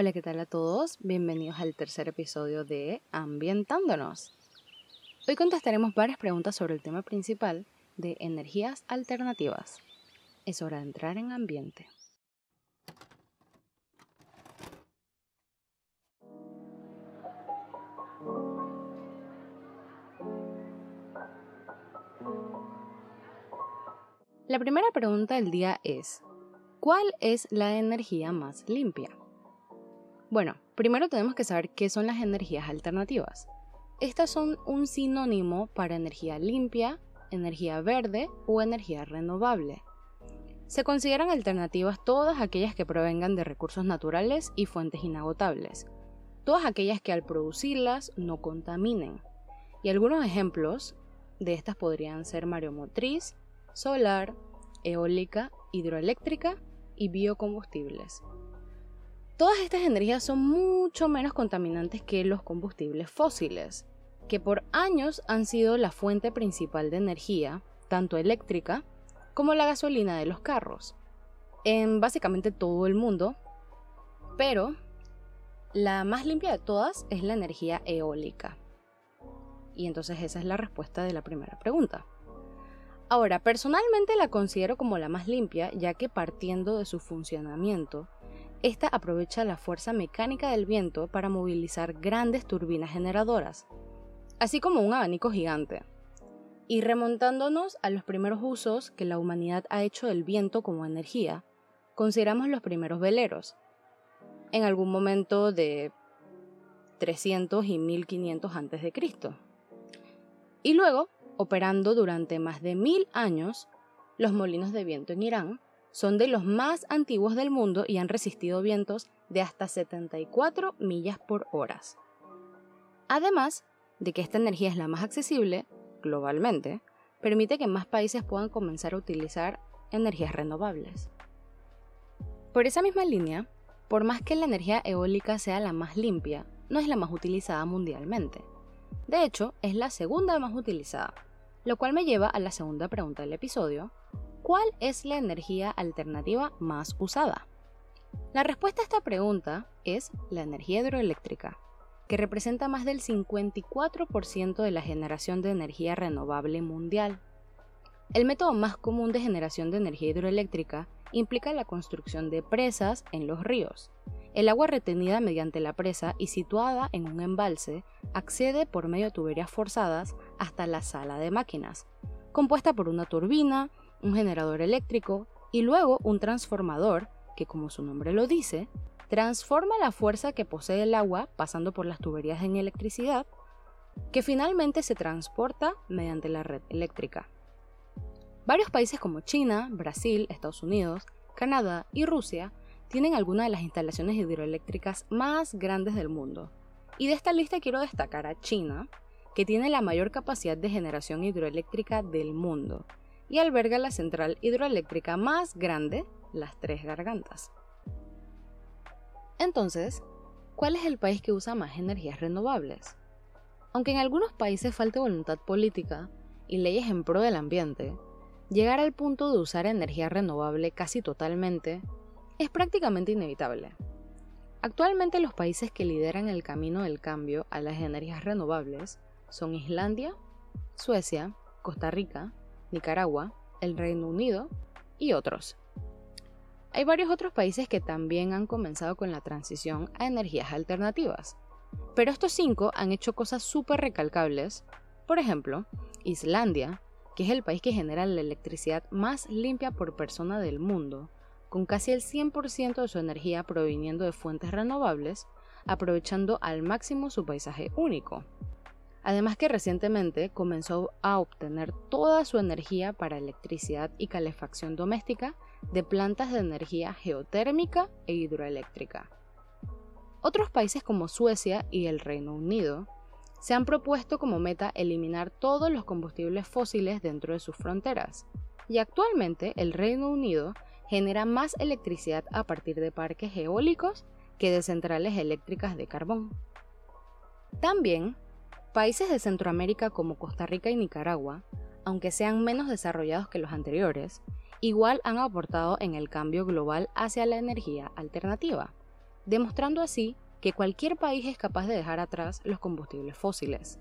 Hola, ¿qué tal a todos? Bienvenidos al tercer episodio de Ambientándonos. Hoy contestaremos varias preguntas sobre el tema principal de energías alternativas. Es hora de entrar en ambiente. La primera pregunta del día es, ¿cuál es la energía más limpia? Bueno, primero tenemos que saber qué son las energías alternativas. Estas son un sinónimo para energía limpia, energía verde o energía renovable. Se consideran alternativas todas aquellas que provengan de recursos naturales y fuentes inagotables, todas aquellas que al producirlas no contaminen. Y algunos ejemplos de estas podrían ser mareomotriz, solar, eólica, hidroeléctrica y biocombustibles. Todas estas energías son mucho menos contaminantes que los combustibles fósiles, que por años han sido la fuente principal de energía, tanto eléctrica como la gasolina de los carros, en básicamente todo el mundo, pero la más limpia de todas es la energía eólica. Y entonces esa es la respuesta de la primera pregunta. Ahora, personalmente la considero como la más limpia, ya que partiendo de su funcionamiento, esta aprovecha la fuerza mecánica del viento para movilizar grandes turbinas generadoras, así como un abanico gigante. Y remontándonos a los primeros usos que la humanidad ha hecho del viento como energía, consideramos los primeros veleros, en algún momento de 300 y 1500 a.C. Y luego operando durante más de mil años, los molinos de viento en Irán son de los más antiguos del mundo y han resistido vientos de hasta 74 millas por hora. Además de que esta energía es la más accesible globalmente, permite que más países puedan comenzar a utilizar energías renovables. Por esa misma línea, por más que la energía eólica sea la más limpia, no es la más utilizada mundialmente. De hecho, es la segunda más utilizada, lo cual me lleva a la segunda pregunta del episodio. ¿Cuál es la energía alternativa más usada? La respuesta a esta pregunta es la energía hidroeléctrica, que representa más del 54% de la generación de energía renovable mundial. El método más común de generación de energía hidroeléctrica implica la construcción de presas en los ríos. El agua retenida mediante la presa y situada en un embalse accede por medio de tuberías forzadas hasta la sala de máquinas, compuesta por una turbina, un generador eléctrico y luego un transformador que, como su nombre lo dice, transforma la fuerza que posee el agua pasando por las tuberías en electricidad, que finalmente se transporta mediante la red eléctrica. Varios países como China, Brasil, Estados Unidos, Canadá y Rusia tienen algunas de las instalaciones hidroeléctricas más grandes del mundo. Y de esta lista quiero destacar a China, que tiene la mayor capacidad de generación hidroeléctrica del mundo y alberga la central hidroeléctrica más grande, las Tres Gargantas. Entonces, ¿cuál es el país que usa más energías renovables? Aunque en algunos países falte voluntad política y leyes en pro del ambiente, llegar al punto de usar energía renovable casi totalmente es prácticamente inevitable. Actualmente los países que lideran el camino del cambio a las energías renovables son Islandia, Suecia, Costa Rica, Nicaragua, el Reino Unido y otros. Hay varios otros países que también han comenzado con la transición a energías alternativas, pero estos cinco han hecho cosas súper recalcables. Por ejemplo, Islandia, que es el país que genera la electricidad más limpia por persona del mundo, con casi el 100% de su energía proviniendo de fuentes renovables, aprovechando al máximo su paisaje único. Además que recientemente comenzó a obtener toda su energía para electricidad y calefacción doméstica de plantas de energía geotérmica e hidroeléctrica. Otros países como Suecia y el Reino Unido se han propuesto como meta eliminar todos los combustibles fósiles dentro de sus fronteras, y actualmente el Reino Unido genera más electricidad a partir de parques eólicos que de centrales eléctricas de carbón. También, países de Centroamérica como Costa Rica y Nicaragua, aunque sean menos desarrollados que los anteriores, igual han aportado en el cambio global hacia la energía alternativa, demostrando así que cualquier país es capaz de dejar atrás los combustibles fósiles.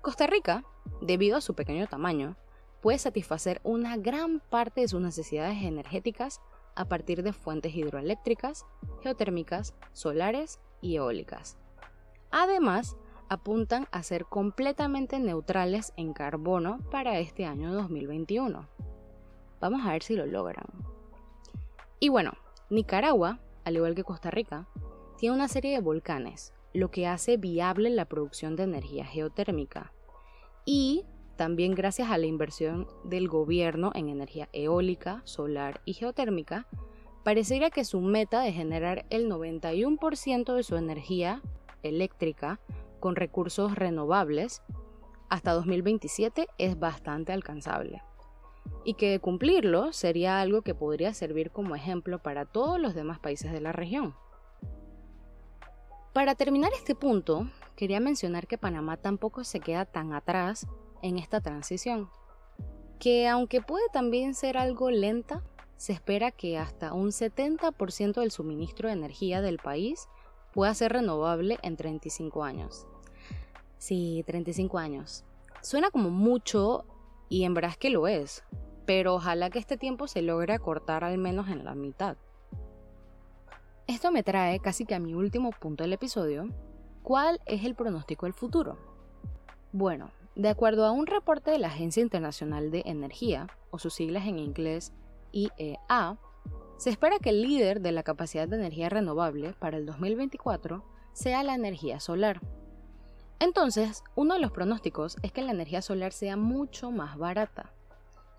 Costa Rica, debido a su pequeño tamaño, puede satisfacer una gran parte de sus necesidades energéticas a partir de fuentes hidroeléctricas, geotérmicas, solares y eólicas. Además, apuntan a ser completamente neutrales en carbono para este año 2021. Vamos a ver si lo logran. Y bueno, Nicaragua, al igual que Costa Rica, tiene una serie de volcanes, lo que hace viable la producción de energía geotérmica. Y también gracias a la inversión del gobierno en energía eólica, solar y geotérmica, parecería que su meta de generar el 91% de su energía eléctrica con recursos renovables hasta 2027 es bastante alcanzable. Y que cumplirlo sería algo que podría servir como ejemplo para todos los demás países de la región. Para terminar este punto, quería mencionar que Panamá tampoco se queda tan atrás en esta transición, que aunque puede también ser algo lenta, se espera que hasta un 70% del suministro de energía del país pueda ser renovable en 35 años. Sí, 35 años. Suena como mucho y en verdad que lo es, pero ojalá que este tiempo se logre acortar al menos en la mitad. Esto me trae casi que a mi último punto del episodio. ¿Cuál es el pronóstico del futuro? Bueno, de acuerdo a un reporte de la Agencia Internacional de Energía, o sus siglas en inglés IEA, se espera que el líder de la capacidad de energía renovable para el 2024 sea la energía solar. Entonces, uno de los pronósticos es que la energía solar sea mucho más barata.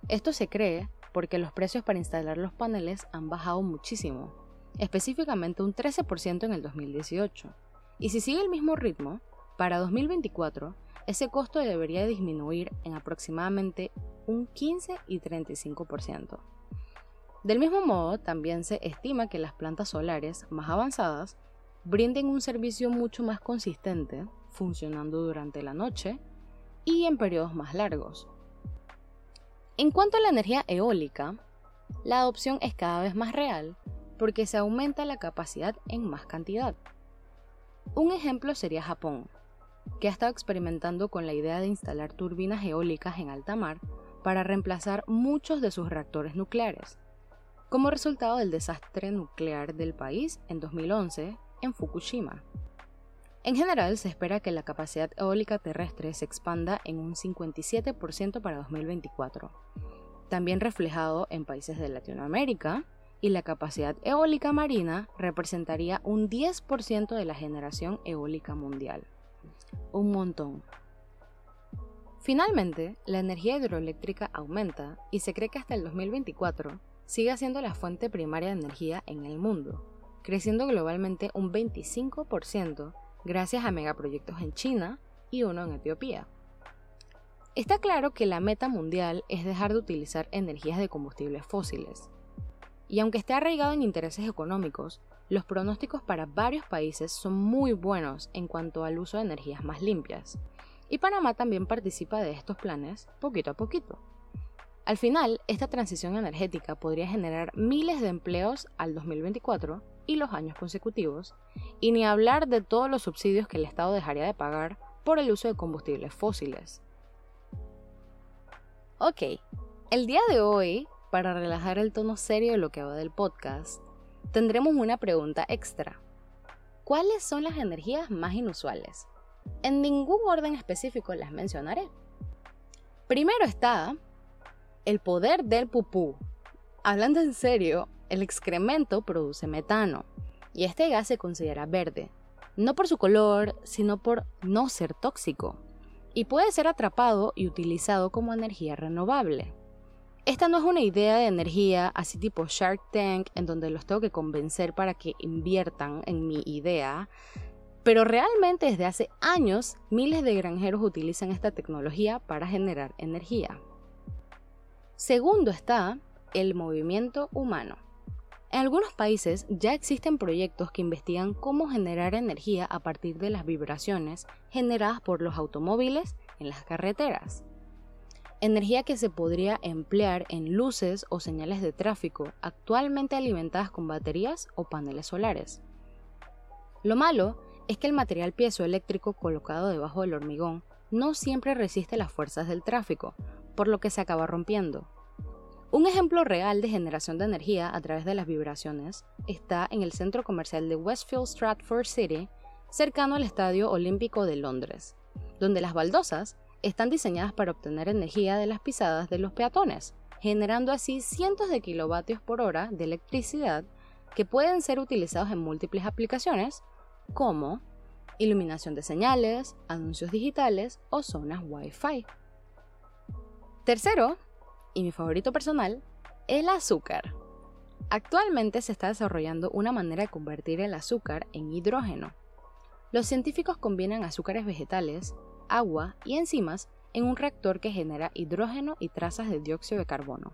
Esto se cree porque los precios para instalar los paneles han bajado muchísimo específicamente un 13% en el 2018. Y si sigue el mismo ritmo, para 2024 ese costo debería disminuir en aproximadamente un 15 y 35%. Del mismo modo, también se estima que las plantas solares más avanzadas brinden un servicio mucho más consistente, funcionando durante la noche y en periodos más largos. En cuanto a la energía eólica, la adopción es cada vez más real porque se aumenta la capacidad en más cantidad. Un ejemplo sería Japón, que ha estado experimentando con la idea de instalar turbinas eólicas en alta mar para reemplazar muchos de sus reactores nucleares, como resultado del desastre nuclear del país en 2011 en Fukushima. En general, se espera que la capacidad eólica terrestre se expanda en un 57% para 2024, también reflejado en países de Latinoamérica, y la capacidad eólica marina representaría un 10% de la generación eólica mundial. Un montón. Finalmente, la energía hidroeléctrica aumenta y se cree que hasta el 2024 sigue siendo la fuente primaria de energía en el mundo, creciendo globalmente un 25% gracias a megaproyectos en China y uno en Etiopía. Está claro que la meta mundial es dejar de utilizar energías de combustibles fósiles, y aunque esté arraigado en intereses económicos, los pronósticos para varios países son muy buenos en cuanto al uso de energías más limpias. Y Panamá también participa de estos planes poquito a poquito. Al final, esta transición energética podría generar miles de empleos al 2024 y los años consecutivos, y ni hablar de todos los subsidios que el Estado dejaría de pagar por el uso de combustibles fósiles. Ok, el día de hoy para relajar el tono serio de lo que va del podcast, tendremos una pregunta extra. ¿Cuáles son las energías más inusuales? En ningún orden específico las mencionaré. Primero está el poder del pupú. Hablando en serio, el excremento produce metano y este gas se considera verde, no por su color, sino por no ser tóxico, y puede ser atrapado y utilizado como energía renovable. Esta no es una idea de energía así tipo Shark Tank en donde los tengo que convencer para que inviertan en mi idea, pero realmente desde hace años miles de granjeros utilizan esta tecnología para generar energía. Segundo está el movimiento humano. En algunos países ya existen proyectos que investigan cómo generar energía a partir de las vibraciones generadas por los automóviles en las carreteras energía que se podría emplear en luces o señales de tráfico actualmente alimentadas con baterías o paneles solares. Lo malo es que el material piezoeléctrico colocado debajo del hormigón no siempre resiste las fuerzas del tráfico, por lo que se acaba rompiendo. Un ejemplo real de generación de energía a través de las vibraciones está en el centro comercial de Westfield Stratford City, cercano al Estadio Olímpico de Londres, donde las baldosas están diseñadas para obtener energía de las pisadas de los peatones, generando así cientos de kilovatios por hora de electricidad que pueden ser utilizados en múltiples aplicaciones como iluminación de señales, anuncios digitales o zonas Wi-Fi. Tercero, y mi favorito personal, el azúcar. Actualmente se está desarrollando una manera de convertir el azúcar en hidrógeno. Los científicos combinan azúcares vegetales, agua y enzimas en un reactor que genera hidrógeno y trazas de dióxido de carbono.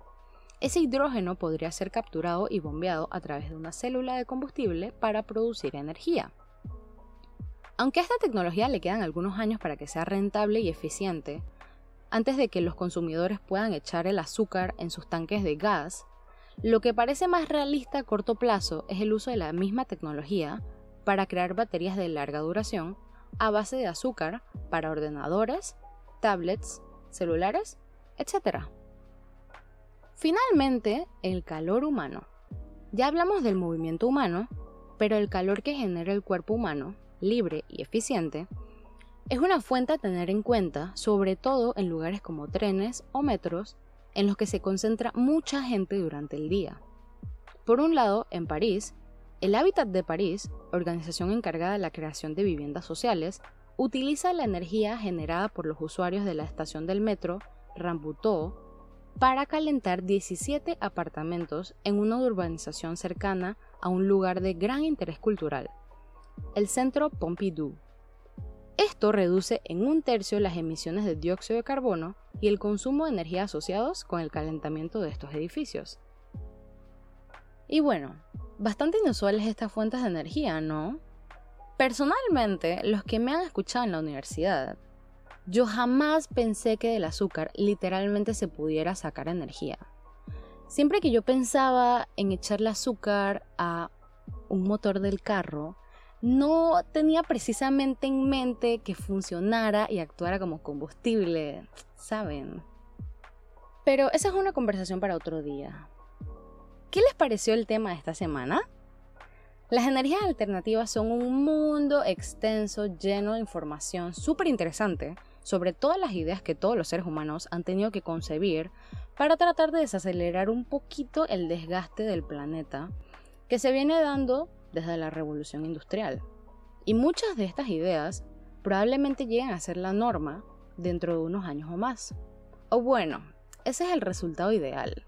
Ese hidrógeno podría ser capturado y bombeado a través de una célula de combustible para producir energía. Aunque a esta tecnología le quedan algunos años para que sea rentable y eficiente, antes de que los consumidores puedan echar el azúcar en sus tanques de gas, lo que parece más realista a corto plazo es el uso de la misma tecnología para crear baterías de larga duración a base de azúcar para ordenadores, tablets, celulares, etc. Finalmente, el calor humano. Ya hablamos del movimiento humano, pero el calor que genera el cuerpo humano libre y eficiente, es una fuente a tener en cuenta, sobre todo en lugares como trenes o metros, en los que se concentra mucha gente durante el día. Por un lado, en París, el Hábitat de París, organización encargada de la creación de viviendas sociales, utiliza la energía generada por los usuarios de la estación del metro Rambuteau para calentar 17 apartamentos en una urbanización cercana a un lugar de gran interés cultural, el Centro Pompidou. Esto reduce en un tercio las emisiones de dióxido de carbono y el consumo de energía asociados con el calentamiento de estos edificios. Y bueno, bastante inusuales estas fuentes de energía, ¿no? Personalmente, los que me han escuchado en la universidad, yo jamás pensé que del azúcar literalmente se pudiera sacar energía. Siempre que yo pensaba en echarle azúcar a un motor del carro, no tenía precisamente en mente que funcionara y actuara como combustible, ¿saben? Pero esa es una conversación para otro día. ¿Qué les pareció el tema de esta semana? Las energías alternativas son un mundo extenso lleno de información súper interesante sobre todas las ideas que todos los seres humanos han tenido que concebir para tratar de desacelerar un poquito el desgaste del planeta que se viene dando desde la revolución industrial. Y muchas de estas ideas probablemente lleguen a ser la norma dentro de unos años o más. O bueno, ese es el resultado ideal.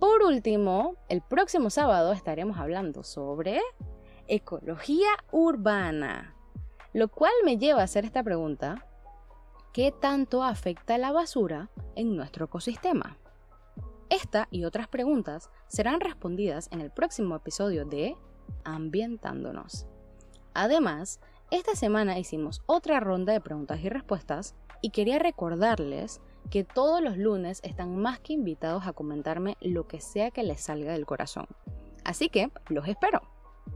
Por último, el próximo sábado estaremos hablando sobre ecología urbana, lo cual me lleva a hacer esta pregunta, ¿qué tanto afecta la basura en nuestro ecosistema? Esta y otras preguntas serán respondidas en el próximo episodio de ambientándonos. Además, esta semana hicimos otra ronda de preguntas y respuestas y quería recordarles que todos los lunes están más que invitados a comentarme lo que sea que les salga del corazón. Así que los espero.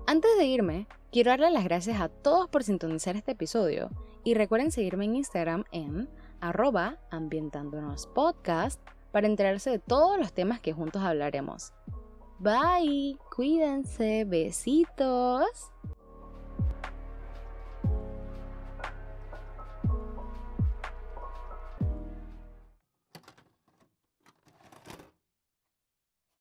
Antes de irme, quiero darle las gracias a todos por sintonizar este episodio y recuerden seguirme en Instagram en arroba para enterarse de todos los temas que juntos hablaremos. Bye, cuídense, besitos.